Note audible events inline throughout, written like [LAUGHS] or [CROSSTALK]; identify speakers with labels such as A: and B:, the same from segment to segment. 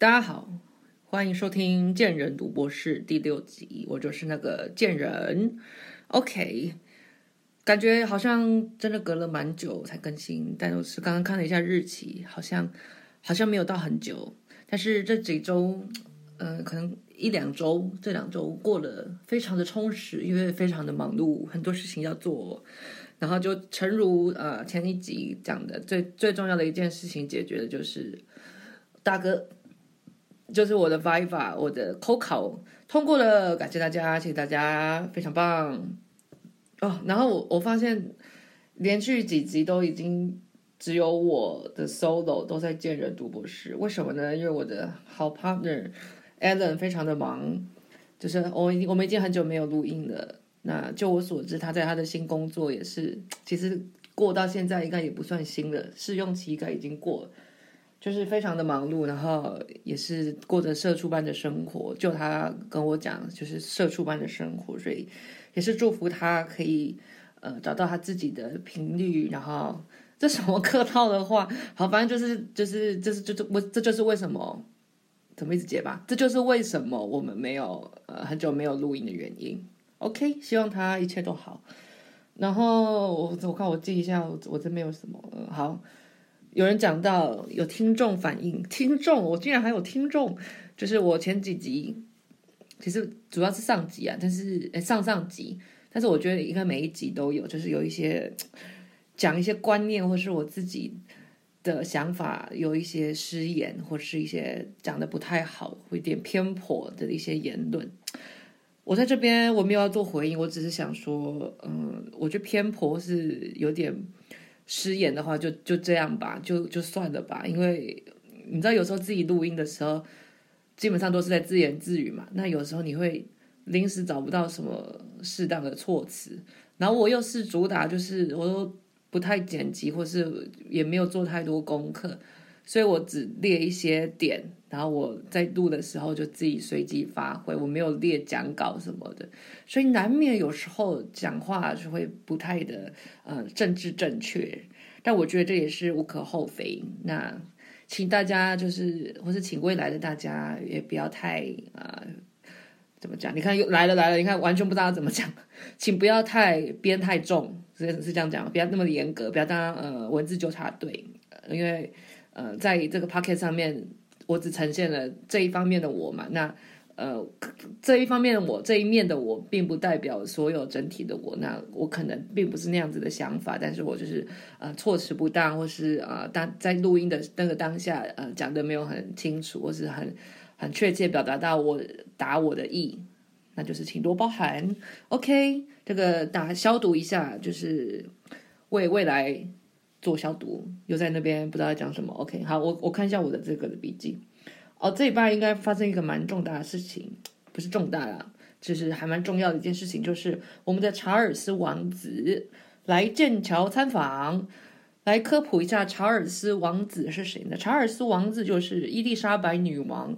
A: 大家好，欢迎收听《贱人读博士》第六集，我就是那个贱人。OK，感觉好像真的隔了蛮久才更新，但我是刚刚看了一下日期，好像好像没有到很久。但是这几周，呃，可能一两周，这两周过得非常的充实，因为非常的忙碌，很多事情要做。然后就诚如呃前一集讲的，最最重要的一件事情解决的就是大哥，就是我的 Viva，我的 Coco 通过了，感谢大家，谢谢大家，非常棒哦。然后我我发现连续几集都已经只有我的 solo 都在见人读博士，为什么呢？因为我的好 partner Alan 非常的忙，就是我已经我们已经很久没有录音了。那就我所知，他在他的新工作也是，其实过到现在应该也不算新了，试用期应该已经过了，就是非常的忙碌，然后也是过着社畜般的生活。就他跟我讲，就是社畜般的生活，所以也是祝福他可以呃找到他自己的频率。然后这什么客套的话，好，反正就是就是就是就是我这就是为什么怎么一直结巴，这就是为什么我们没有呃很久没有录音的原因。OK，希望他一切都好。然后我我看我记一下，我这边有什么？好，有人讲到有听众反映，听众我竟然还有听众，就是我前几集其实主要是上集啊，但是诶上上集，但是我觉得应该每一集都有，就是有一些讲一些观念或是我自己的想法有一些失言，或是一些讲的不太好，会有点偏颇的一些言论。我在这边我没有要做回应，我只是想说，嗯，我觉得偏颇是有点失言的话，就就这样吧，就就算了吧。因为你知道，有时候自己录音的时候，基本上都是在自言自语嘛。那有时候你会临时找不到什么适当的措辞，然后我又是主打就是我都不太剪辑，或是也没有做太多功课。所以我只列一些点，然后我在录的时候就自己随机发挥，我没有列讲稿什么的，所以难免有时候讲话是会不太的呃政治正确，但我觉得这也是无可厚非。那请大家就是，或是请未来的大家也不要太啊、怎么讲？你看又来了来了，你看完全不知道怎么讲，[LAUGHS] 请不要太编太重，是是这样讲，不要那么严格，不要当呃文字纠察队，因为。呃，在这个 pocket 上面，我只呈现了这一方面的我嘛。那呃，这一方面的我，这一面的我，并不代表所有整体的我。那我可能并不是那样子的想法，但是我就是呃措辞不当，或是呃当在录音的那个当下，呃讲的没有很清楚，或是很很确切表达到我打我的意，那就是请多包涵。OK，这个打消毒一下，就是为未来。做消毒，又在那边不知道讲什么。OK，好，我我看一下我的这个的笔记。哦，这礼拜应该发生一个蛮重大的事情，不是重大啦，就是还蛮重要的一件事情，就是我们的查尔斯王子来剑桥参访，来科普一下查尔斯王子是谁呢？查尔斯王子就是伊丽莎白女王，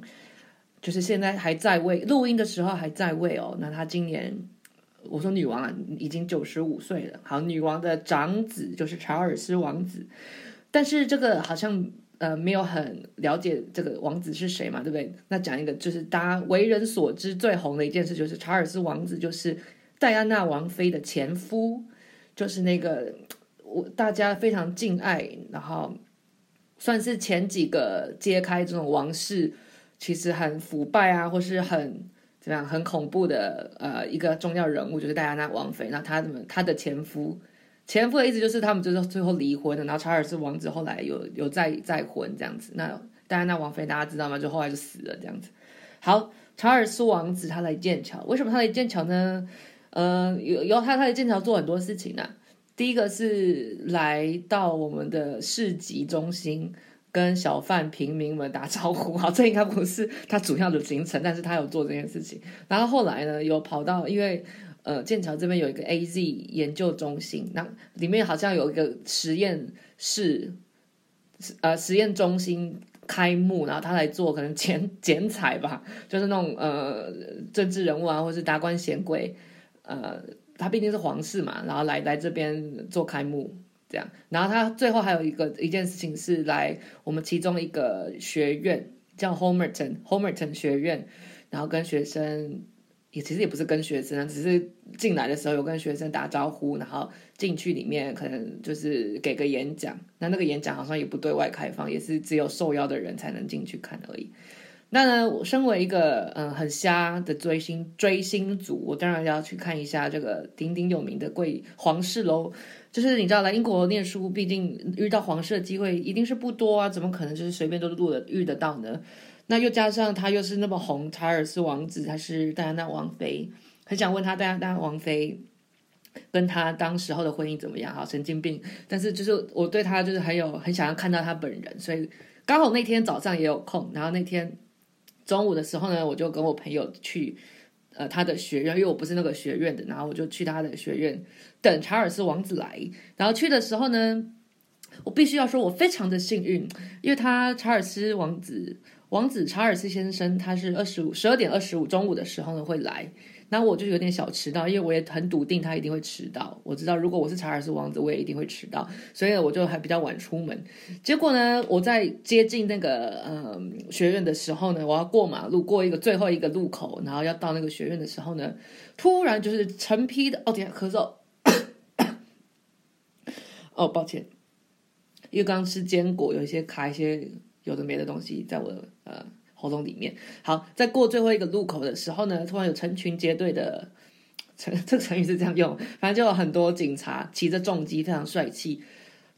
A: 就是现在还在位，录音的时候还在位哦。那他今年。我说女王啊，已经九十五岁了。好，女王的长子就是查尔斯王子，但是这个好像呃没有很了解这个王子是谁嘛，对不对？那讲一个就是大家为人所知最红的一件事，就是查尔斯王子就是戴安娜王妃的前夫，就是那个我大家非常敬爱，然后算是前几个揭开这种王室其实很腐败啊，或是很。这样很恐怖的呃一个重要人物就是戴安娜王妃，那她怎么她的前夫，前夫的意思就是他们就是最后离婚了，然后查尔斯王子后来有有再再婚这样子，那戴安娜王妃大家知道吗？就后来就死了这样子。好，查尔斯王子他来剑桥，为什么他来剑桥呢？呃，有有他他来剑桥做很多事情呢、啊。第一个是来到我们的市集中心。跟小贩平民们打招呼，[LAUGHS] 好，这应该不是他主要的行程，但是他有做这件事情。然后后来呢，有跑到，因为呃剑桥这边有一个 AZ 研究中心，那里面好像有一个实验室，呃实验中心开幕，然后他来做可能剪 [LAUGHS] 剪彩吧，就是那种呃政治人物啊，或是达官显贵，呃他毕竟是皇室嘛，然后来来这边做开幕。这样，然后他最后还有一个一件事情是来我们其中一个学院，叫 Homerton Homerton 学院，然后跟学生也其实也不是跟学生，只是进来的时候有跟学生打招呼，然后进去里面可能就是给个演讲。那那个演讲好像也不对外开放，也是只有受邀的人才能进去看而已。那呢，我身为一个嗯很瞎的追星追星族，我当然要去看一下这个鼎鼎有名的贵皇室喽。就是你知道来英国念书，毕竟遇到皇室的机会一定是不多啊，怎么可能就是随便都录的遇得到呢？那又加上他又是那么红，查尔斯王子还是戴安娜王妃，很想问他戴安娜王妃跟他当时候的婚姻怎么样？哈，神经病！但是就是我对他就是很有很想要看到他本人，所以刚好那天早上也有空，然后那天。中午的时候呢，我就跟我朋友去，呃，他的学院，因为我不是那个学院的，然后我就去他的学院等查尔斯王子来。然后去的时候呢，我必须要说，我非常的幸运，因为他查尔斯王子，王子查尔斯先生，他是二十五十二点二十五中午的时候呢会来。那我就有点小迟到，因为我也很笃定他一定会迟到。我知道如果我是查尔斯王子，我也一定会迟到，所以我就还比较晚出门。结果呢，我在接近那个呃学院的时候呢，我要过马路，过一个最后一个路口，然后要到那个学院的时候呢，突然就是成批的哦，天啊，咳嗽，哦，抱歉，因为刚吃坚果，有一些卡一些有的没的东西在我呃。活动里面，好，在过最后一个路口的时候呢，突然有成群结队的成，[LAUGHS] 这个成语是这样用，反正就有很多警察骑着重机，非常帅气，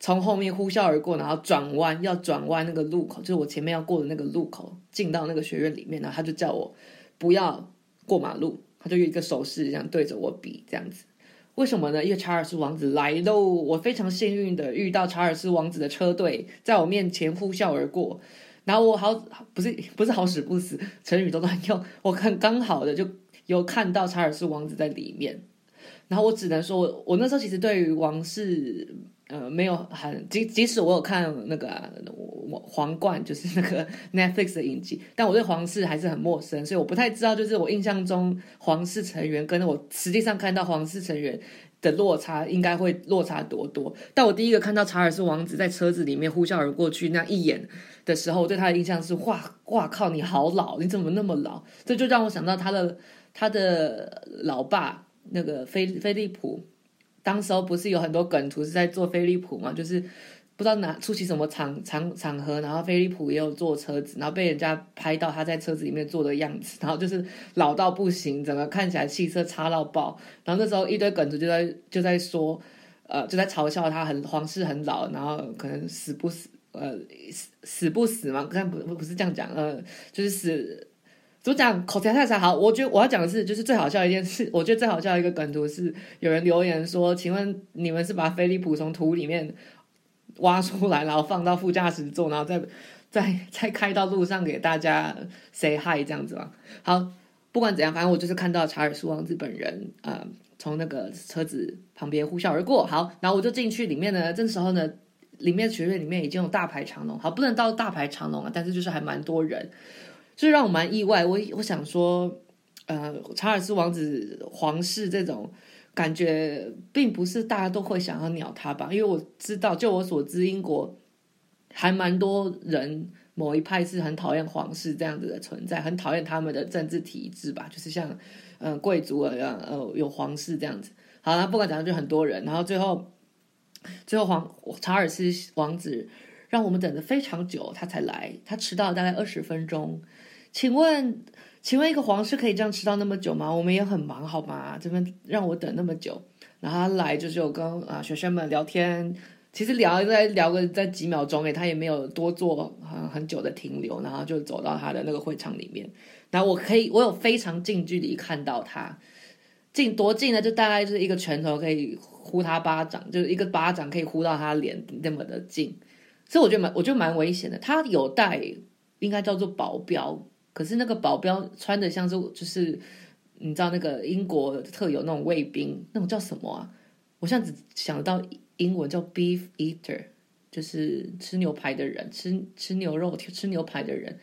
A: 从后面呼啸而过，然后转弯要转弯那个路口，就是我前面要过的那个路口，进到那个学院里面，然后他就叫我不要过马路，他就有一个手势这样对着我比这样子，为什么呢？因为查尔斯王子来喽，我非常幸运的遇到查尔斯王子的车队在我面前呼啸而过。然后我好不是不是好死不死，成语都乱用。我看刚好的就有看到查尔斯王子在里面，然后我只能说我，那时候其实对于王室呃没有很即即使我有看那个、啊、皇冠，就是那个 Netflix 的影集，但我对皇室还是很陌生，所以我不太知道，就是我印象中皇室成员跟我实际上看到皇室成员的落差应该会落差多多。但我第一个看到查尔斯王子在车子里面呼啸而过去那一眼。的时候，我对他的印象是哇哇靠，你好老，你怎么那么老？这就让我想到他的他的老爸那个菲菲利普，当时候不是有很多梗图是在做菲利普嘛？就是不知道哪出席什么场场场合，然后菲利普也有坐车子，然后被人家拍到他在车子里面坐的样子，然后就是老到不行，整个看起来气色差到爆。然后那时候一堆梗图就在就在说，呃，就在嘲笑他很皇室很老，然后可能死不死。呃，死死不死嘛？刚才不不是这样讲，呃，就是死怎么讲？口才太差。好，我觉得我要讲的是，就是最好笑的一件事。我觉得最好笑的一个梗图是，有人留言说：“请问你们是把菲利普从土里面挖出来，然后放到副驾驶座，然后再 [LAUGHS] 再再开到路上给大家 say hi 这样子吗？”好，不管怎样，反正我就是看到查尔斯王子本人啊，从那个车子旁边呼啸而过。好，然后我就进去里面呢，这时候呢。里面学院里面已经有大排长龙，好，不能到大排长龙啊，但是就是还蛮多人，所以让我蛮意外。我我想说，呃，查尔斯王子皇室这种感觉，并不是大家都会想要鸟他吧？因为我知道，就我所知，英国还蛮多人某一派是很讨厌皇室这样子的存在，很讨厌他们的政治体制吧，就是像嗯贵族一样，呃有皇室这样子。好，那不管怎样，就很多人，然后最后。最后，皇查尔斯王子让我们等了非常久，他才来。他迟到了大概二十分钟。请问，请问一个皇室可以这样迟到那么久吗？我们也很忙，好吗？这边让我等那么久。然后他来就是有跟啊学生们聊天，其实聊在聊个在几秒钟诶，他也没有多做很很久的停留，然后就走到他的那个会场里面。然后我可以，我有非常近距离看到他，近多近呢？就大概就是一个拳头可以。呼他巴掌，就是一个巴掌可以呼到他脸那么的近，所以我觉得蛮，我觉得蛮危险的。他有带，应该叫做保镖，可是那个保镖穿的像是，就是你知道那个英国特有那种卫兵，那种叫什么啊？我现在只想到英文叫 beef eater，就是吃牛排的人，吃吃牛肉、吃牛排的人。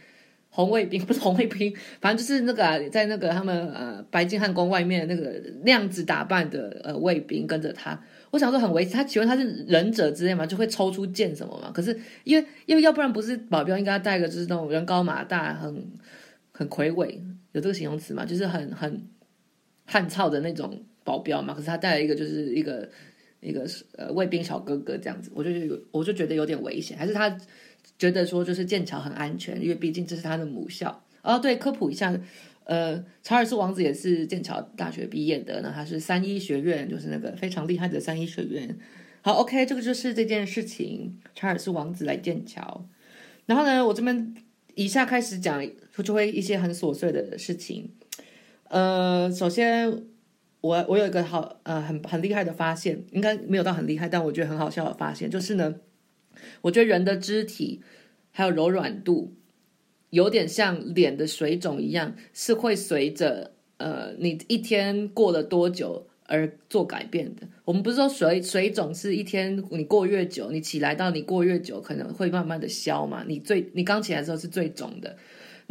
A: 红卫兵不是红卫兵，反正就是那个、在那个他们呃白金汉宫外面那个那样子打扮的呃卫兵跟着他。我想说很危险，他请问他是忍者之类嘛，就会抽出剑什么嘛？可是因为因为要不然不是保镖应该带个就是那种人高马大、很很魁伟，有这个形容词嘛？就是很很汉操的那种保镖嘛？可是他带了一个就是一个一个呃卫兵小哥哥这样子，我就有我就觉得有点危险，还是他觉得说就是剑桥很安全，因为毕竟这是他的母校。哦，对，科普一下。呃，查尔斯王子也是剑桥大学毕业的，那他是三一学院，就是那个非常厉害的三一学院。好，OK，这个就是这件事情，查尔斯王子来剑桥。然后呢，我这边以下开始讲，就会一些很琐碎的事情。呃，首先，我我有一个好呃很很厉害的发现，应该没有到很厉害，但我觉得很好笑的发现，就是呢，我觉得人的肢体还有柔软度。有点像脸的水肿一样，是会随着呃你一天过了多久而做改变的。我们不是说水水肿是一天你过越久，你起来到你过越久可能会慢慢的消嘛。你最你刚起来的时候是最肿的，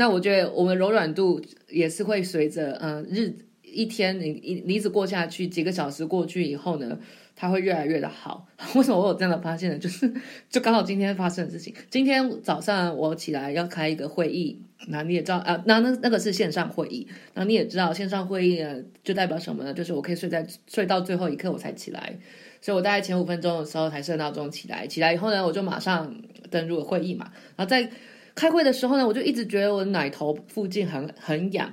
A: 那我觉得我们柔软度也是会随着嗯日一天你一你一直过下去，几个小时过去以后呢，它会越来越的好。[LAUGHS] 为什么我有这样的发现呢？就是 [LAUGHS] 就刚好今天发生的事情。今天早上我起来要开一个会议，那你也知道啊，那那那个是线上会议。那你也知道线上会议呢，就代表什么呢？就是我可以睡在睡到最后一刻我才起来，所以我大概前五分钟的时候才设闹钟起来。起来以后呢，我就马上登入了会议嘛。然后在开会的时候呢，我就一直觉得我奶头附近很很痒。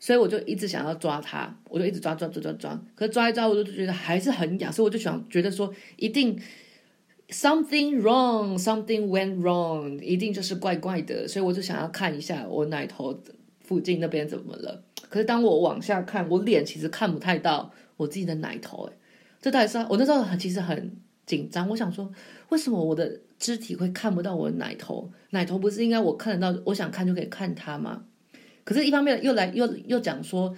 A: 所以我就一直想要抓它，我就一直抓抓抓抓抓，可是抓一抓，我就觉得还是很痒，所以我就想觉得说，一定 something wrong，something went wrong，一定就是怪怪的，所以我就想要看一下我奶头附近那边怎么了。可是当我往下看，我脸其实看不太到我自己的奶头，诶，这到底是我那时候其实很紧张，我想说，为什么我的肢体会看不到我的奶头？奶头不是应该我看得到，我想看就可以看它吗？可是，一方面又来又又讲说，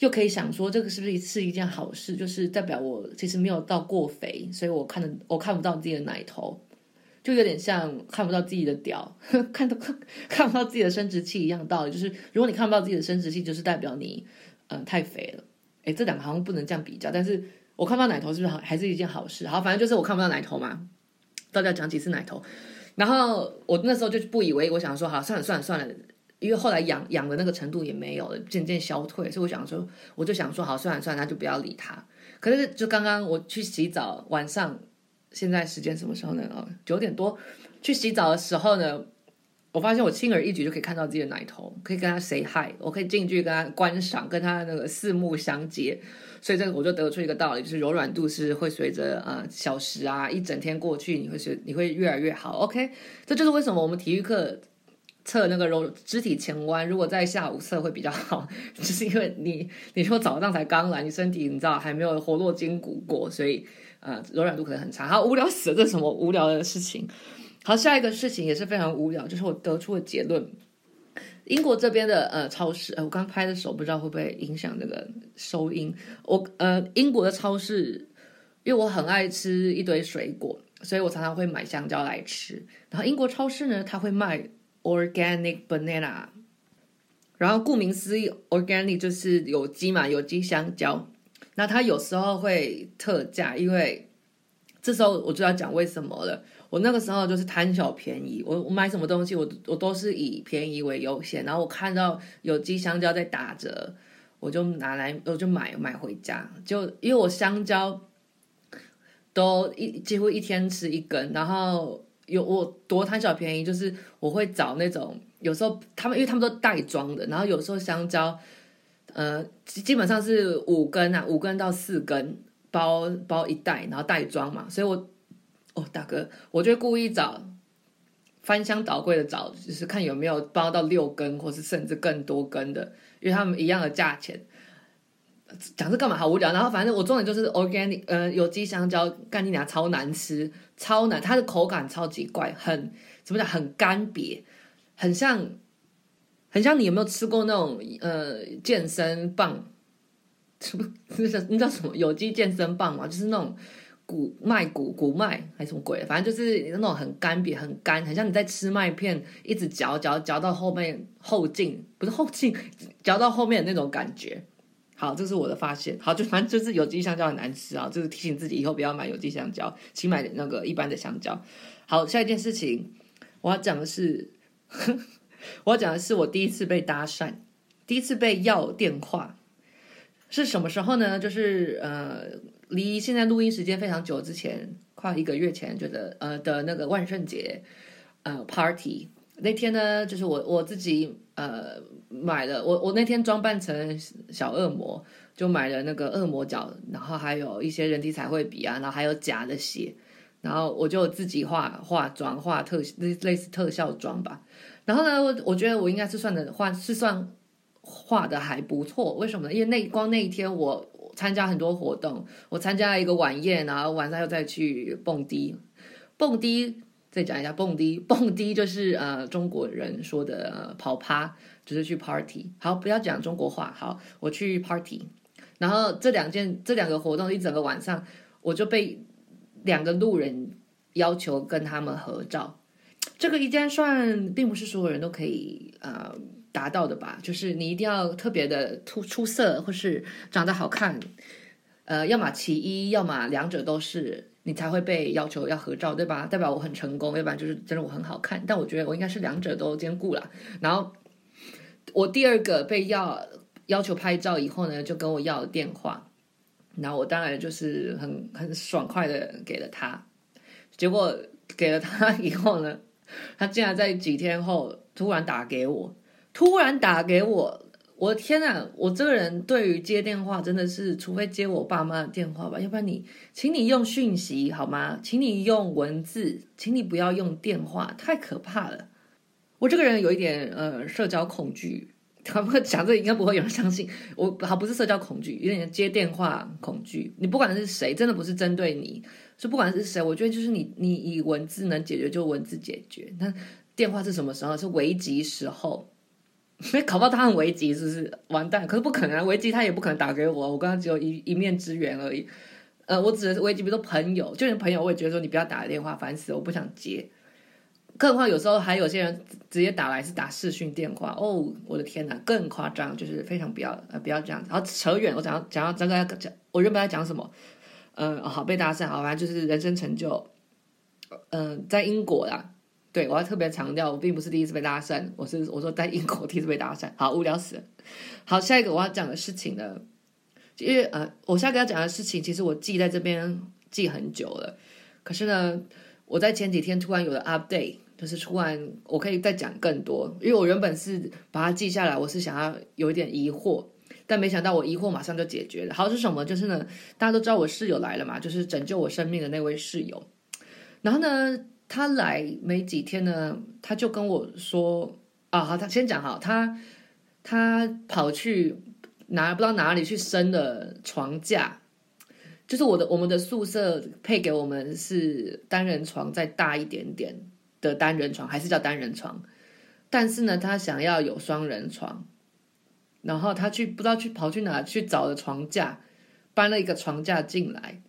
A: 又可以想说，这个是不是是一件好事？就是代表我其实没有到过肥，所以我看的我看不到自己的奶头，就有点像看不到自己的屌，[LAUGHS] 看到看看不到自己的生殖器一样道理。就是如果你看不到自己的生殖器，就是代表你嗯、太肥了。诶，这两个好像不能这样比较。但是我看不到奶头是不是好还是一件好事？好，反正就是我看不到奶头嘛。到底要讲几次奶头？然后我那时候就不以为，我想说，好，算了算了算了。因为后来痒痒的那个程度也没有了，渐渐消退，所以我想说，我就想说，好，算了算了，那就不要理他。可是就刚刚我去洗澡，晚上现在时间什么时候呢？哦，九点多去洗澡的时候呢，我发现我轻而易举就可以看到自己的奶头，可以跟他 say hi，我可以近距离跟他观赏，跟他那个四目相接。所以这个我就得出一个道理，就是柔软度是会随着呃小时啊一整天过去，你会随你会越来越好。OK，这就是为什么我们体育课。测那个柔肢体前弯，如果在下午测会比较好，就是因为你你说早上才刚来，你身体你知道还没有活络筋骨过，所以呃柔软度可能很差。好，无聊死了，这是什么无聊的事情？好，下一个事情也是非常无聊，就是我得出的结论：英国这边的呃超市，呃我刚拍的手不知道会不会影响那个收音。我呃英国的超市，因为我很爱吃一堆水果，所以我常常会买香蕉来吃。然后英国超市呢，它会卖。Organic banana，然后顾名思义，organic 就是有机嘛，有机香蕉。那它有时候会特价，因为这时候我就要讲为什么了。我那个时候就是贪小便宜，我我买什么东西，我我都是以便宜为优先。然后我看到有机香蕉在打折，我就拿来，我就买买回家。就因为我香蕉都一几乎一天吃一根，然后。有我多贪小便宜，就是我会找那种有时候他们因为他们都袋装的，然后有时候香蕉，呃，基本上是五根啊，五根到四根包包一袋，然后袋装嘛，所以我哦大哥，我就故意找翻箱倒柜的找，就是看有没有包到六根，或是甚至更多根的，因为他们一样的价钱。讲这干嘛？好无聊。然后反正我重点就是 organic，呃，有机香蕉，干你俩超难吃，超难，它的口感超级怪，很怎么讲？很干瘪，很像，很像你有没有吃过那种呃健身棒？什么？那叫那叫什么？有机健身棒嘛？就是那种谷麦谷谷麦还是什么鬼，反正就是那种很干瘪、很干，很像你在吃麦片，一直嚼嚼嚼到后面后劲，不是后劲，嚼到后面的那种感觉。好，这是我的发现。好，就反正就是有机香蕉很难吃啊，就是提醒自己以后不要买有机香蕉，请买那个一般的香蕉。好，下一件事情我要讲的是，[LAUGHS] 我要讲的是我第一次被搭讪，第一次被要电话是什么时候呢？就是呃。离现在录音时间非常久之前，快一个月前，觉得呃的那个万圣节呃 party 那天呢，就是我我自己呃买了，我我那天装扮成小恶魔，就买了那个恶魔角，然后还有一些人体彩绘笔啊，然后还有假的血，然后我就自己化化妆，化特类类似特效妆吧。然后呢，我我觉得我应该是算的画是算画的还不错，为什么呢？因为那光那一天我。参加很多活动，我参加了一个晚宴，然后晚上又再去蹦迪。蹦迪再讲一下，蹦迪蹦迪就是呃中国人说的、呃、跑趴，就是去 party。好，不要讲中国话。好，我去 party。然后这两件这两个活动一整个晚上，我就被两个路人要求跟他们合照。这个一件算，并不是所有人都可以呃。达到的吧，就是你一定要特别的突出色，或是长得好看，呃，要么其一，要么两者都是，你才会被要求要合照，对吧？代表我很成功，要不然就是真的我很好看。但我觉得我应该是两者都兼顾了。然后我第二个被要要求拍照以后呢，就跟我要电话，然后我当然就是很很爽快的给了他。结果给了他以后呢，他竟然在几天后突然打给我。突然打给我，我天呐，我这个人对于接电话真的是，除非接我爸妈的电话吧，要不然你，请你用讯息好吗？请你用文字，请你不要用电话，太可怕了。我这个人有一点呃社交恐惧，他们讲这应该不会有人相信我，好，不是社交恐惧，有点接电话恐惧。你不管是谁，真的不是针对你，就不管是谁，我觉得就是你，你以文字能解决就文字解决，那电话是什么时候？是危急时候。所以考不到他很危急，是不是完蛋？可是不可能啊，危急他也不可能打给我，我跟他只有一一面之缘而已。呃，我指的是危急，比如说朋友，就连朋友我也觉得说你不要打电话，烦死了，我不想接。更何况有时候还有些人直接打来是打视讯电话，哦，我的天哪，更夸张，就是非常不要呃不要这样子。然后扯远，我讲讲到刚刚讲，我原本在讲什么？嗯、好被搭讪，好反正就是人生成就。嗯、在英国啦。对，我要特别强调，我并不是第一次被搭讪，我是我说在英国第一次被搭讪，好无聊死了。好，下一个我要讲的事情呢，因为呃，我下一个要讲的事情，其实我记在这边记很久了，可是呢，我在前几天突然有了 update，就是突然我可以再讲更多，因为我原本是把它记下来，我是想要有一点疑惑，但没想到我疑惑马上就解决了。好，是什么？就是呢，大家都知道我室友来了嘛，就是拯救我生命的那位室友，然后呢。他来没几天呢，他就跟我说：“啊，好，他先讲好，他他跑去哪不知道哪里去升了床架，就是我的我们的宿舍配给我们是单人床再大一点点的单人床，还是叫单人床，但是呢，他想要有双人床，然后他去不知道去跑去哪去找了床架，搬了一个床架进来。”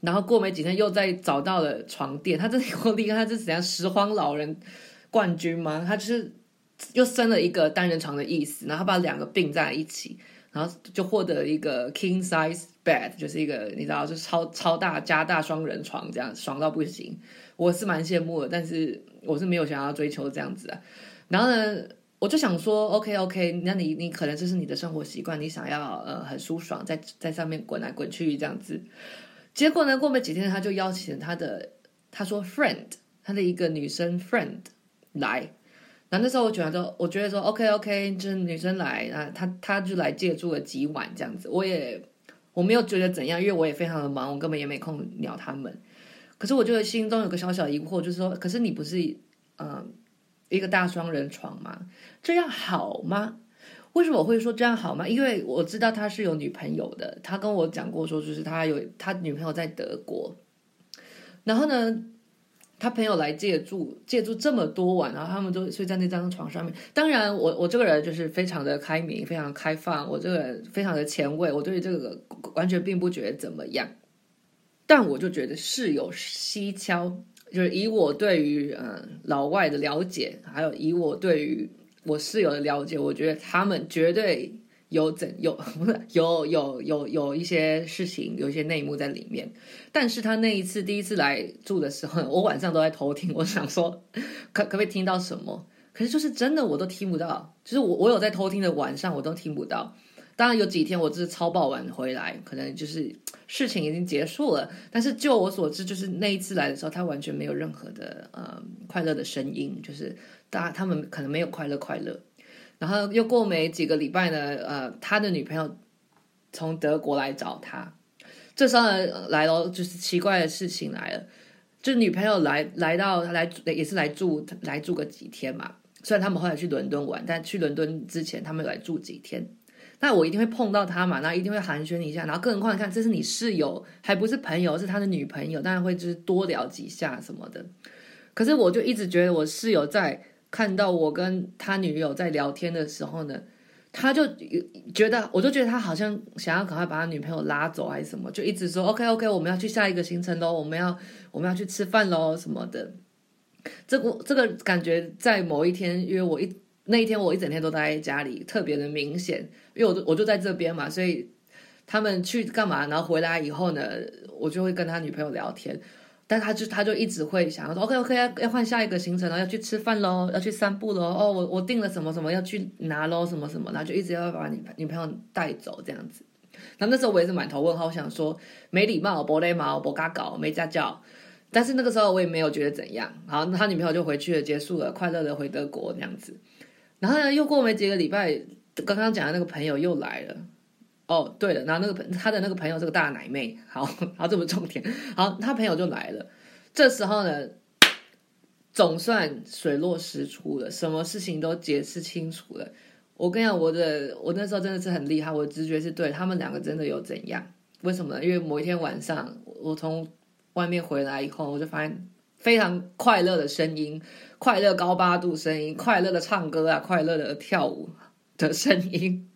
A: 然后过没几天，又再找到了 [LAUGHS] 床垫。他这里够厉害，他这是怎样拾荒老人冠军吗？他就是又生了一个单人床的意思，然后把两个并在一起，然后就获得一个 king size bed，就是一个你知道，就是超超大加大双人床，这样爽到不行。我是蛮羡慕的，但是我是没有想要追求这样子啊。然后呢，我就想说，OK OK，那你你可能这是你的生活习惯，你想要呃很舒爽，在在上面滚来滚去这样子。结果呢？过没几天，他就邀请他的，他说 friend，他的一个女生 friend 来。然后那时候我觉得说，我觉得说 OK OK，就是女生来啊，他他就来借住了几晚这样子。我也我没有觉得怎样，因为我也非常的忙，我根本也没空鸟他们。可是我就心中有个小小疑惑，就是说，可是你不是嗯、一个大双人床吗？这样好吗？为什么我会说这样好吗？因为我知道他是有女朋友的，他跟我讲过说，就是他有他女朋友在德国，然后呢，他朋友来借住，借住这么多晚，然后他们都睡在那张床上面。当然我，我这个人就是非常的开明，非常开放，我这个人非常的前卫，我对这个完全并不觉得怎么样。但我就觉得事有蹊跷，就是以我对于嗯老外的了解，还有以我对于我室友的了解，我觉得他们绝对有怎有不是有有有有一些事情，有一些内幕在里面。但是他那一次第一次来住的时候，我晚上都在偷听，我想说可可不可以听到什么？可是就是真的我都听不到，就是我我有在偷听的晚上我都听不到。当然有几天我就是超爆晚回来，可能就是事情已经结束了。但是就我所知，就是那一次来的时候，他完全没有任何的呃快乐的声音，就是大他们可能没有快乐快乐。然后又过没几个礼拜呢，呃，他的女朋友从德国来找他，这时候来了就是奇怪的事情来了，就女朋友来来到他来也是来住来住个几天嘛。虽然他们后来去伦敦玩，但去伦敦之前他们来住几天。那我一定会碰到他嘛，然后一定会寒暄一下，然后更何况看这是你室友，还不是朋友，是他的女朋友，当然会就是多聊几下什么的。可是我就一直觉得我室友在看到我跟他女友在聊天的时候呢，他就觉得，我就觉得他好像想要赶快把他女朋友拉走还是什么，就一直说 OK OK，我们要去下一个行程喽，我们要我们要去吃饭喽什么的。这个这个感觉在某一天，因为我一。那一天我一整天都待在家里，特别的明显，因为我就我就在这边嘛，所以他们去干嘛，然后回来以后呢，我就会跟他女朋友聊天，但他就他就一直会想要说，OK OK 要要换下一个行程了，要去吃饭喽，要去散步喽，哦，我我订了什么什么要去拿喽，什么什么，然后就一直要把女女朋友带走这样子。那那时候我也是满头问号，我想说没礼貌，不礼貌，不嘎搞，没家教。但是那个时候我也没有觉得怎样，好，那他女朋友就回去了，结束了，快乐的回德国那样子。然后呢，又过没几个礼拜，刚刚讲的那个朋友又来了。哦，对了，然后那个朋他的那个朋友是个大奶妹，好，[LAUGHS] 好，这么重点，好，他朋友就来了。这时候呢，总算水落石出了，什么事情都解释清楚了。我跟你讲，我的我那时候真的是很厉害，我的直觉是对，他们两个真的有怎样？为什么呢？因为某一天晚上，我从外面回来以后，我就发现非常快乐的声音。快乐高八度声音，快乐的唱歌啊，快乐的跳舞的声音，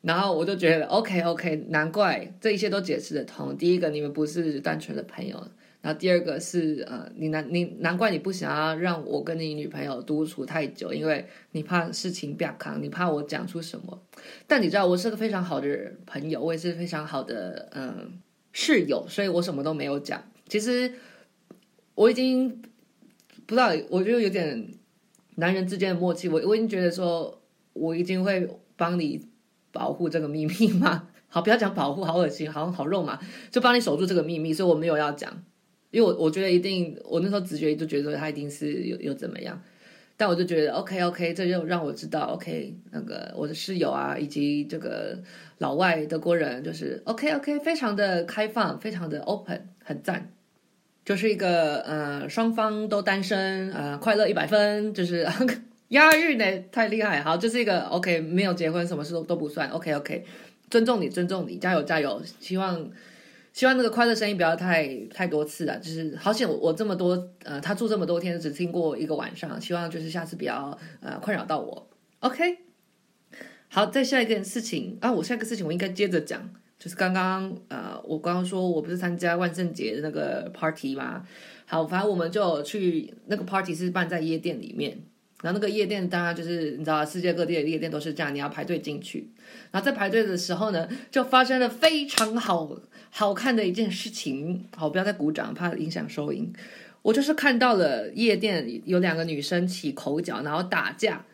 A: 然后我就觉得 OK OK，难怪这一切都解释得通。第一个，你们不是单纯的朋友；然后第二个是呃，你难你难怪你不想要让我跟你女朋友独处太久，因为你怕事情变康，你怕我讲出什么。但你知道，我是个非常好的朋友，我也是非常好的嗯、室友，所以我什么都没有讲。其实我已经。不知道，我就有点男人之间的默契。我我已经觉得说，我已经会帮你保护这个秘密嘛。好，不要讲保护，好恶心，好好肉麻，就帮你守住这个秘密。所以我没有要讲，因为我我觉得一定，我那时候直觉就觉得他一定是有有怎么样。但我就觉得 OK OK，这就让我知道 OK，那个我的室友啊，以及这个老外德国人，就是 OK OK，非常的开放，非常的 open，很赞。就是一个呃，双方都单身，呃，快乐一百分，就是 [LAUGHS] 押韵呢，太厉害。好，就是一个 OK，没有结婚，什么事都都不算。OK OK，尊重你，尊重你，加油加油。希望希望那个快乐声音不要太太多次啊。就是好险我我这么多呃，他住这么多天只听过一个晚上，希望就是下次不要呃困扰到我。OK，好，再下一件事情啊，我下一个事情我应该接着讲。就是刚刚呃，我刚刚说我不是参加万圣节的那个 party 吗？好，反正我们就去那个 party 是办在夜店里面，然后那个夜店当然就是你知道，世界各地的夜店都是这样，你要排队进去。然后在排队的时候呢，就发生了非常好好看的一件事情。好，不要再鼓掌，怕影响收音。我就是看到了夜店有两个女生起口角，然后打架。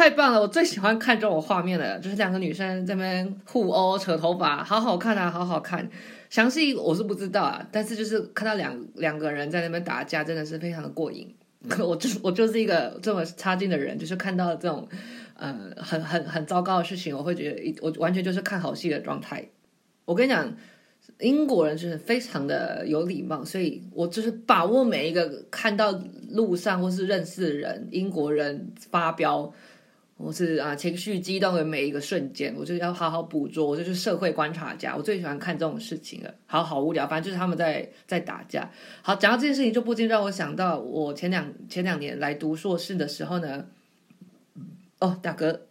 A: 太棒了！我最喜欢看这种画面了，就是两个女生在那边互殴、扯头发，好好看啊，好好看。详细我是不知道啊，但是就是看到两两个人在那边打架，真的是非常的过瘾。我 [LAUGHS] 就我就是一个这么差劲的人，就是看到这种呃很很很糟糕的事情，我会觉得我完全就是看好戏的状态。我跟你讲，英国人就是非常的有礼貌，所以我就是把握每一个看到路上或是认识的人，英国人发飙。我是啊，情绪激动的每一个瞬间，我就要好好捕捉。我就是社会观察家，我最喜欢看这种事情了。好好无聊，反正就是他们在在打架。好，讲到这件事情，就不禁让我想到我前两前两年来读硕士的时候呢。哦，大哥，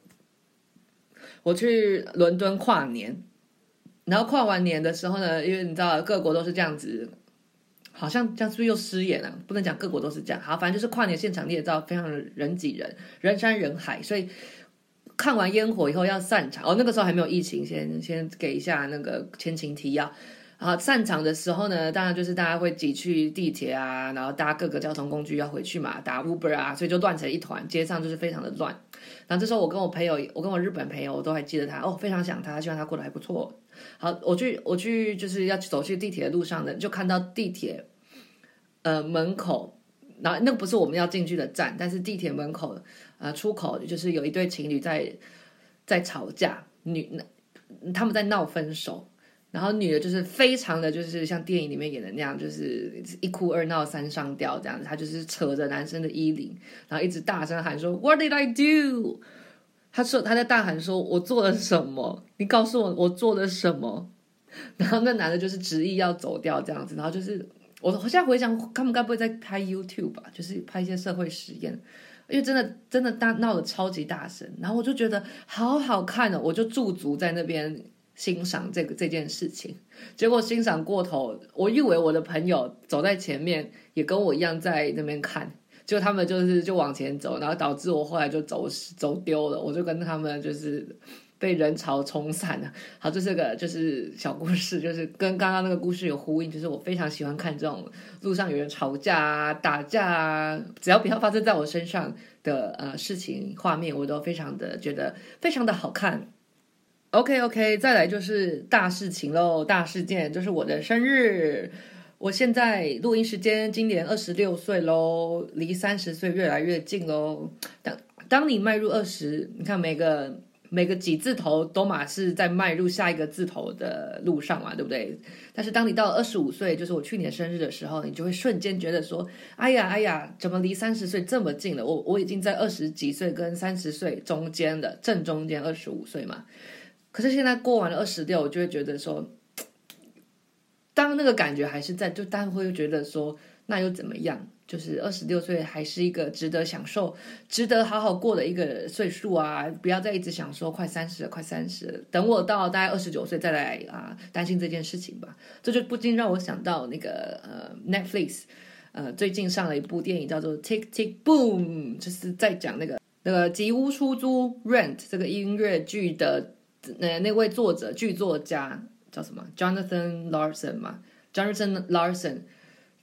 A: 我去伦敦跨年，然后跨完年的时候呢，因为你知道各国都是这样子，好像这样是不是又失言了？不能讲各国都是这样。好，反正就是跨年现场你也知道，非常人挤人，人山人海，所以。看完烟火以后要散场哦，那个时候还没有疫情，先先给一下那个前情提要。啊，散场的时候呢，当然就是大家会挤去地铁啊，然后搭各个交通工具要回去嘛，打 Uber 啊，所以就乱成一团，街上就是非常的乱。然后这时候我跟我朋友，我跟我日本朋友，我都还记得他哦，非常想他，希望他过得还不错。好，我去我去就是要走去地铁的路上呢，就看到地铁呃门口。然后那不是我们要进去的站，但是地铁门口，呃，出口就是有一对情侣在在吵架，女他们在闹分手，然后女的就是非常的就是像电影里面演的那样，就是一哭二闹三上吊这样子，她就是扯着男生的衣领，然后一直大声喊说 What did I do？他说他在大喊说，我做了什么？你告诉我我做了什么？然后那男的就是执意要走掉这样子，然后就是。我我现在回想，他们该不会在拍 YouTube 吧？就是拍一些社会实验，因为真的真的大闹得超级大声，然后我就觉得好好看哦，我就驻足在那边欣赏这个这件事情。结果欣赏过头，我以为我的朋友走在前面也跟我一样在那边看，就他们就是就往前走，然后导致我后来就走走丢了，我就跟他们就是。被人潮冲散了。好，这是个就是小故事，就是跟刚刚那个故事有呼应。就是我非常喜欢看这种路上有人吵架啊、打架啊，只要不要发生在我身上的呃事情画面，我都非常的觉得非常的好看。OK OK，再来就是大事情喽，大事件就是我的生日。我现在录音时间今年二十六岁喽，离三十岁越来越近喽。当当你迈入二十，你看每个。每个几字头都嘛是在迈入下一个字头的路上嘛，对不对？但是当你到二十五岁，就是我去年生日的时候，你就会瞬间觉得说：“哎呀，哎呀，怎么离三十岁这么近了？我我已经在二十几岁跟三十岁中间的正中间，二十五岁嘛。可是现在过完了二十六，我就会觉得说，当那个感觉还是在，就大家会觉得说，那又怎么样？”就是二十六岁还是一个值得享受、值得好好过的一个岁数啊！不要再一直想说快三十了，快三十，等我到大概二十九岁再来啊担心这件事情吧。这就不禁让我想到那个呃 Netflix，呃最近上了一部电影叫做《Tick Tick Boom》，就是在讲那个那个吉屋出租 Rent 这个音乐剧的那那位作者剧作家叫什么 Jonathan Larson 嘛，Jonathan Larson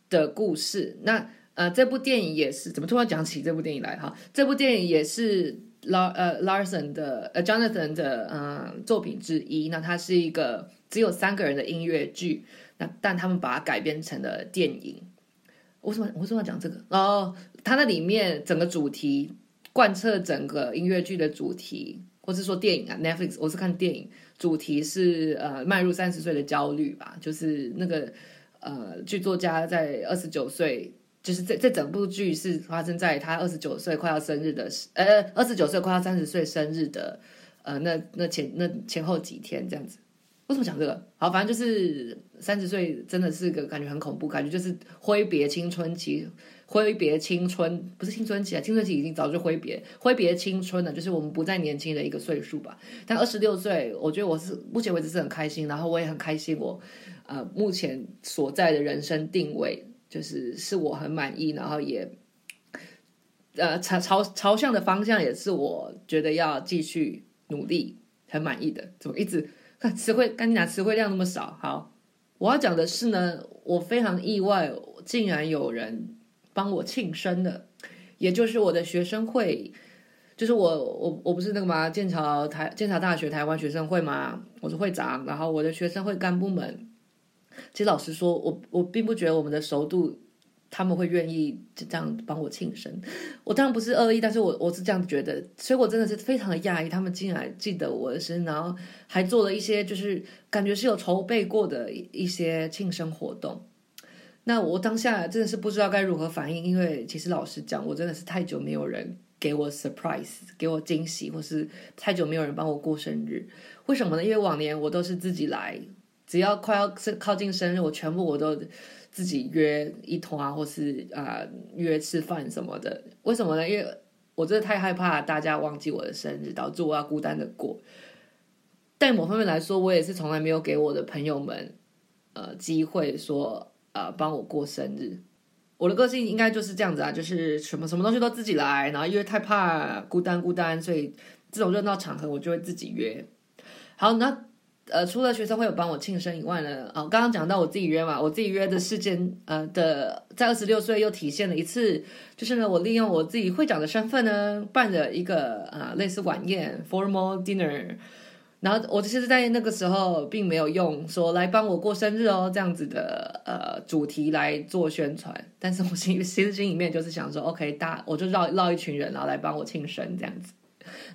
A: 的故事那。呃，这部电影也是怎么突然讲起这部电影来哈？这部电影也是拉呃 Larson 的呃 Jonathan 的呃作品之一。那它是一个只有三个人的音乐剧，那但他们把它改编成了电影。为什么我为什么要讲这个？哦，它那里面整个主题贯彻整个音乐剧的主题，或是说电影啊，Netflix 我是看电影，主题是呃迈入三十岁的焦虑吧，就是那个呃剧作家在二十九岁。就是这这整部剧是发生在他二十九岁快要生日的时，呃，二十九岁快要三十岁生日的，呃，那那前那前后几天这样子。为什么讲这个？好，反正就是三十岁真的是个感觉很恐怖，感觉就是挥别青春期，挥别青春不是青春期啊，青春期已经早就挥别，挥别青春了，就是我们不再年轻的一个岁数吧。但二十六岁，我觉得我是目前为止是很开心，然后我也很开心，我呃目前所在的人生定位。就是是我很满意，然后也，呃，朝朝朝向的方向也是我觉得要继续努力很满意的。怎么一直看词汇？赶紧拿词汇量那么少。好，我要讲的是呢，我非常意外，竟然有人帮我庆生的，也就是我的学生会，就是我我我不是那个嘛？剑桥台剑桥大学台湾学生会嘛？我是会长，然后我的学生会干部们。其实老实说，我我并不觉得我们的熟度，他们会愿意就这样帮我庆生。我当然不是恶意，但是我我是这样觉得，所以我真的是非常的讶异，他们竟然记得我的生日，然后还做了一些就是感觉是有筹备过的一些庆生活动。那我当下真的是不知道该如何反应，因为其实老实讲，我真的是太久没有人给我 surprise，给我惊喜，或是太久没有人帮我过生日。为什么呢？因为往年我都是自己来。只要快要是靠近生日，我全部我都自己约一通啊，或是啊、约吃饭什么的。为什么呢？因为我真的太害怕大家忘记我的生日，导致我要孤单的过。但某方面来说，我也是从来没有给我的朋友们呃机会说呃帮我过生日。我的个性应该就是这样子啊，就是什么什么东西都自己来，然后因为太怕孤单孤单，所以这种热闹场合我就会自己约。好，那呃除了学生会有帮我庆生以外呢，啊、哦、刚刚讲到我自己约嘛，我自己约的事件呃的在二十六岁又体现了一次，就是呢我利用我自己会长的身份呢办了一个啊、呃、类似晚宴 formal dinner。然后我其实，在那个时候并没有用说来帮我过生日哦这样子的呃主题来做宣传，但是我心其实心里面就是想说，OK，大我就绕绕一群人，然后来帮我庆生这样子，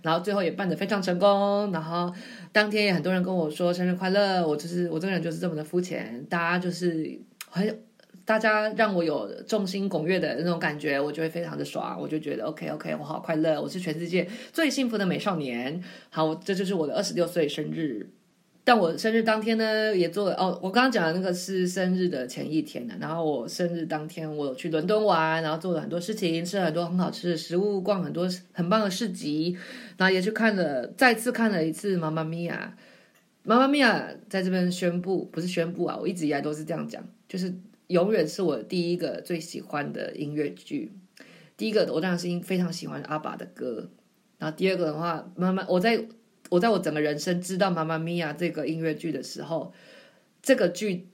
A: 然后最后也办得非常成功，然后当天也很多人跟我说生日快乐，我就是我这个人就是这么的肤浅，大家就是很。大家让我有众星拱月的那种感觉，我就会非常的爽，我就觉得 OK OK，我好快乐，我是全世界最幸福的美少年。好，这就是我的二十六岁生日。但我生日当天呢，也做了哦，我刚刚讲的那个是生日的前一天呢。然后我生日当天，我去伦敦玩，然后做了很多事情，吃了很多很好吃的食物，逛很多很棒的市集，然后也去看了，再次看了一次《妈妈咪呀》。妈妈咪呀，在这边宣布，不是宣布啊，我一直以来都是这样讲，就是。永远是我第一个最喜欢的音乐剧。第一个，我当然是非常喜欢阿爸的歌。然后第二个的话，妈妈，我在我在我整个人生知道《妈妈咪呀》这个音乐剧的时候，这个剧。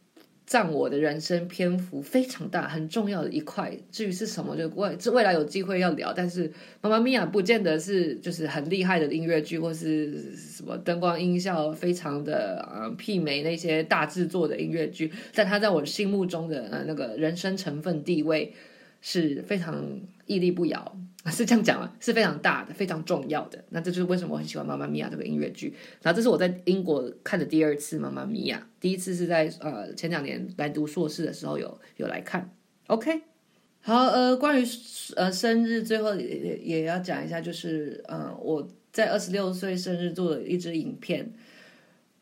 A: 占我的人生篇幅非常大，很重要的一块。至于是什么，就未这未来有机会要聊。但是《妈妈咪呀》不见得是就是很厉害的音乐剧，或是什么灯光音效非常的呃媲美那些大制作的音乐剧，但它在我心目中的呃那个人生成分地位是非常屹立不摇。[LAUGHS] 是这样讲啊，是非常大的，非常重要的。那这就是为什么我很喜欢《妈妈咪呀》这个音乐剧。然后这是我在英国看的第二次《妈妈咪呀》，第一次是在呃前两年来读硕士的时候有有来看。OK，好，呃，关于呃生日，最后也也要讲一下，就是呃我在二十六岁生日做了一支影片。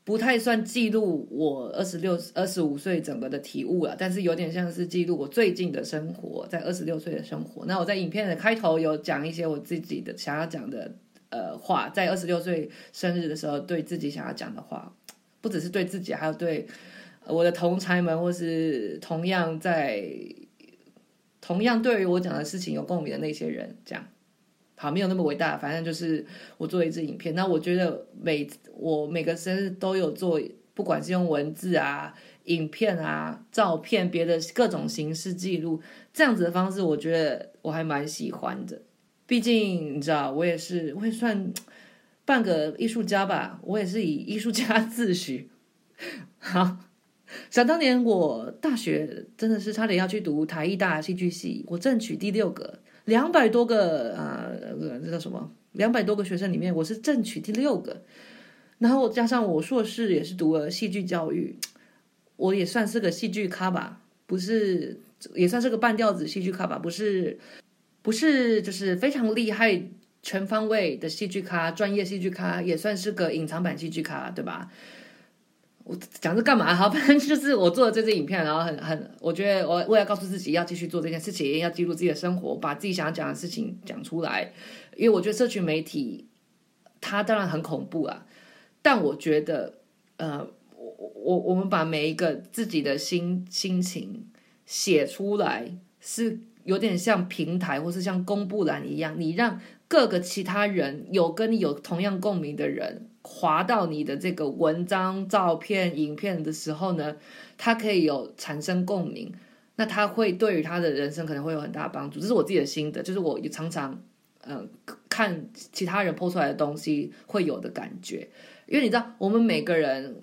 A: 不太算记录我二十六、二十五岁整个的体悟了，但是有点像是记录我最近的生活，在二十六岁的生活。那我在影片的开头有讲一些我自己的想要讲的呃话，在二十六岁生日的时候对自己想要讲的话，不只是对自己，还有对我的同侪们，或是同样在同样对于我讲的事情有共鸣的那些人，这样。好，没有那么伟大，反正就是我做一支影片。那我觉得每我每个生日都有做，不管是用文字啊、影片啊、照片、别的各种形式记录，这样子的方式，我觉得我还蛮喜欢的。毕竟你知道，我也是会算半个艺术家吧，我也是以艺术家 [LAUGHS] 自诩。好，想当年我大学真的是差点要去读台艺大戏剧系，我正取第六个。两百多个啊，这叫什么？两百多个学生里面，我是正取第六个。然后加上我硕士也是读了戏剧教育，我也算是个戏剧咖吧，不是也算是个半吊子戏剧咖吧，不是不是就是非常厉害全方位的戏剧咖，专业戏剧咖，也算是个隐藏版戏剧咖，对吧？我讲这干嘛？好，反正就是我做了这支影片，然后很很，我觉得我我要告诉自己要继续做这件事情，要记录自己的生活，把自己想要讲的事情讲出来。因为我觉得社群媒体它当然很恐怖啊，但我觉得呃，我我我们把每一个自己的心心情写出来，是有点像平台或是像公布栏一样，你让各个其他人有跟你有同样共鸣的人。滑到你的这个文章、照片、影片的时候呢，他可以有产生共鸣，那他会对于他的人生可能会有很大帮助。这是我自己的心得，就是我也常常嗯、呃、看其他人 po 出来的东西会有的感觉，因为你知道，我们每个人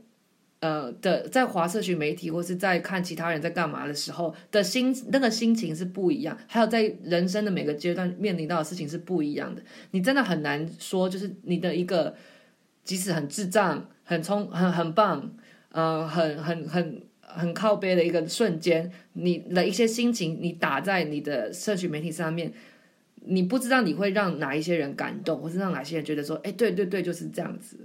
A: 呃的在华社群媒体或是在看其他人在干嘛的时候的心那个心情是不一样，还有在人生的每个阶段面临到的事情是不一样的。你真的很难说，就是你的一个。即使很智障、很冲、很很棒，呃，很很很很靠背的一个瞬间，你的一些心情，你打在你的社群媒体上面，你不知道你会让哪一些人感动，或是让哪些人觉得说，哎，对对对，就是这样子。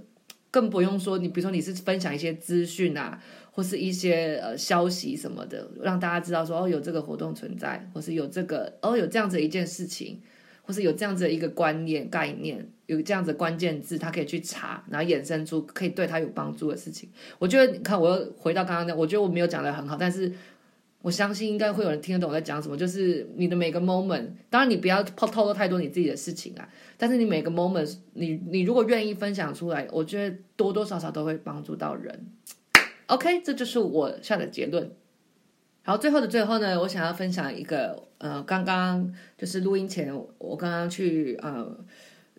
A: 更不用说你，比如说你是分享一些资讯啊，或是一些呃消息什么的，让大家知道说，哦，有这个活动存在，或是有这个，哦，有这样子一件事情。或是有这样子的一个观念概念，有这样子的关键字，他可以去查，然后衍生出可以对他有帮助的事情。我觉得你看，我又回到刚刚那，我觉得我没有讲得很好，但是我相信应该会有人听得懂我在讲什么。就是你的每个 moment，当然你不要透透露太多你自己的事情啊，但是你每个 moment，你你如果愿意分享出来，我觉得多多少少都会帮助到人。OK，这就是我下的结论。然后最后的最后呢，我想要分享一个，呃，刚刚就是录音前，我刚刚去呃，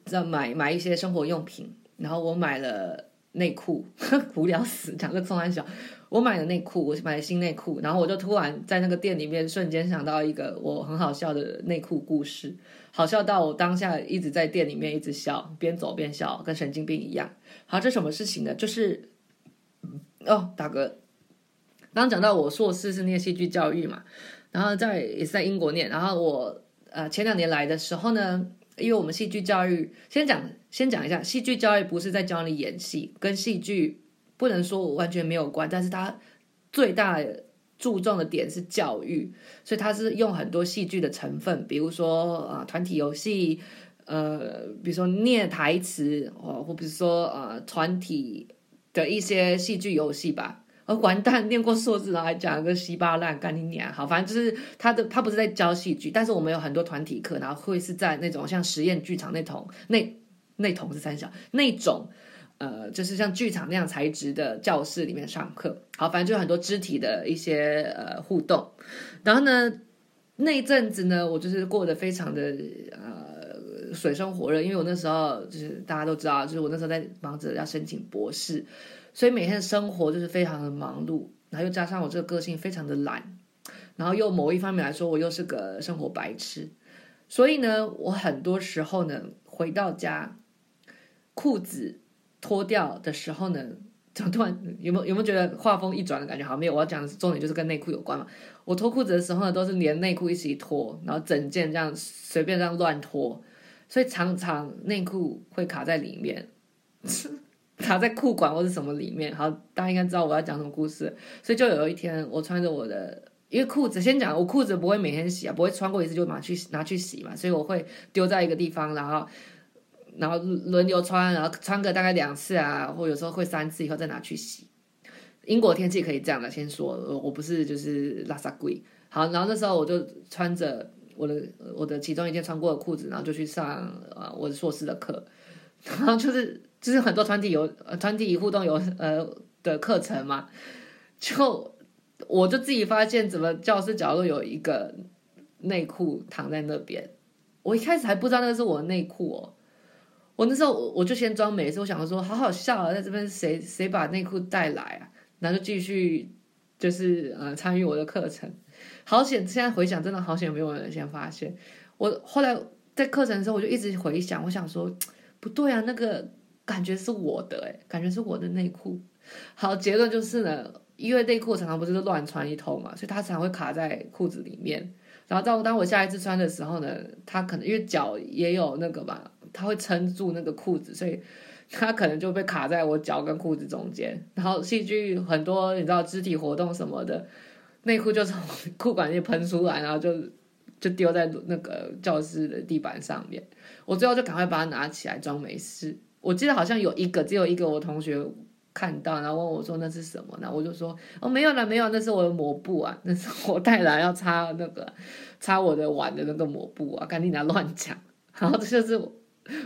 A: 在买买一些生活用品，然后我买了内裤，[LAUGHS] 无聊死，讲个宋安小，我买了内裤，我买了新内裤，然后我就突然在那个店里面瞬间想到一个我很好笑的内裤故事，好笑到我当下一直在店里面一直笑，边走边笑，跟神经病一样。好，这什么事情呢？就是，哦，大哥。刚讲到我硕士是念戏剧教育嘛，然后在也是在英国念，然后我呃前两年来的时候呢，因为我们戏剧教育先讲先讲一下，戏剧教育不是在教你演戏，跟戏剧不能说完全没有关，但是它最大注重的点是教育，所以它是用很多戏剧的成分，比如说啊、呃、团体游戏，呃比如说念台词哦，或比如说呃团体的一些戏剧游戏吧。完蛋，念过硕士然后还讲个稀巴烂，干你娘！好，反正就是他的，他不是在教戏剧，但是我们有很多团体课，然后会是在那种像实验剧场那种那那种是三小那种，呃，就是像剧场那样材质的教室里面上课。好，反正就有很多肢体的一些呃互动。然后呢，那一阵子呢，我就是过得非常的呃水深火热，因为我那时候就是大家都知道，就是我那时候在忙着要申请博士。所以每天的生活就是非常的忙碌，然后又加上我这个个性非常的懒，然后又某一方面来说，我又是个生活白痴，所以呢，我很多时候呢回到家，裤子脱掉的时候呢，[LAUGHS] 怎么突然有没有有没有觉得画风一转的感觉？好，没有，我要讲的重点就是跟内裤有关嘛。我脱裤子的时候呢，都是连内裤一起脱，然后整件这样随便这样乱脱，所以常常内裤会卡在里面。卡在裤管或是什么里面，好，大家应该知道我要讲什么故事。所以就有一天，我穿着我的，因为裤子先讲，我裤子不会每天洗啊，不会穿过一次就拿去拿去洗嘛，所以我会丢在一个地方，然后然后轮流穿，然后穿个大概两次啊，或有时候会三次以后再拿去洗。英国天气可以这样的，先说，我不是就是拉萨贵。好，然后那时候我就穿着我的我的其中一件穿过的裤子，然后就去上呃我的硕士的课，[LAUGHS] 然后就是。就是很多团体有团体互动有呃的课程嘛，就我就自己发现，怎么教室角落有一个内裤躺在那边，我一开始还不知道那个是我的内裤哦，我那时候我就先装没事，我想说好好笑啊，在这边谁谁把内裤带来啊，然后就继续就是呃参与我的课程，好险，现在回想真的好险没有人先发现，我后来在课程的时候我就一直回想，我想说不对啊，那个。感觉是我的哎，感觉是我的内裤。好，结论就是呢，因为内裤常常不是都乱穿一通嘛，所以它常常会卡在裤子里面。然后当当我下一次穿的时候呢，它可能因为脚也有那个嘛，它会撑住那个裤子，所以它可能就被卡在我脚跟裤子中间。然后戏剧很多你知道肢体活动什么的，内裤就从裤管里喷出来，然后就就丢在那个教室的地板上面。我最后就赶快把它拿起来装没事。我记得好像有一个，只有一个我同学看到，然后问我说那是什么？然后我就说哦，没有了，没有，那是我的抹布啊，[LAUGHS] 那是我带来要擦那个擦我的碗的那个抹布啊，赶紧拿乱讲。[LAUGHS] 然后这就是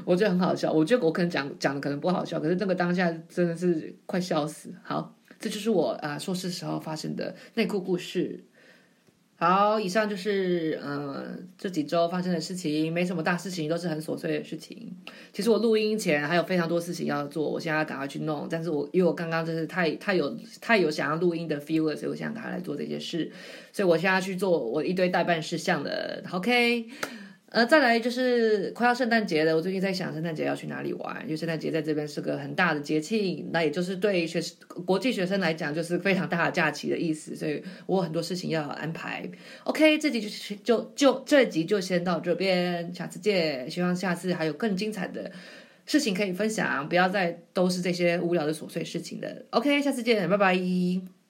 A: 我觉得很好笑，我觉得我可能讲讲的可能不好笑，可是那个当下真的是快笑死。好，这就是我啊硕士时候发生的内裤故事。好，以上就是嗯这几周发生的事情，没什么大事情，都是很琐碎的事情。其实我录音前还有非常多事情要做，我现在要赶快去弄。但是我因为我刚刚就是太太有太有想要录音的 feel 了，所以我现在赶快来做这些事。所以我现在去做我一堆代办事项的。OK。呃，再来就是快要圣诞节了，我最近在想圣诞节要去哪里玩，因为圣诞节在这边是个很大的节庆，那也就是对学国际学生来讲就是非常大的假期的意思，所以我有很多事情要安排。OK，这集就就就这集就先到这边，下次见，希望下次还有更精彩的事情可以分享，不要再都是这些无聊的琐碎事情的。OK，下次见，拜拜。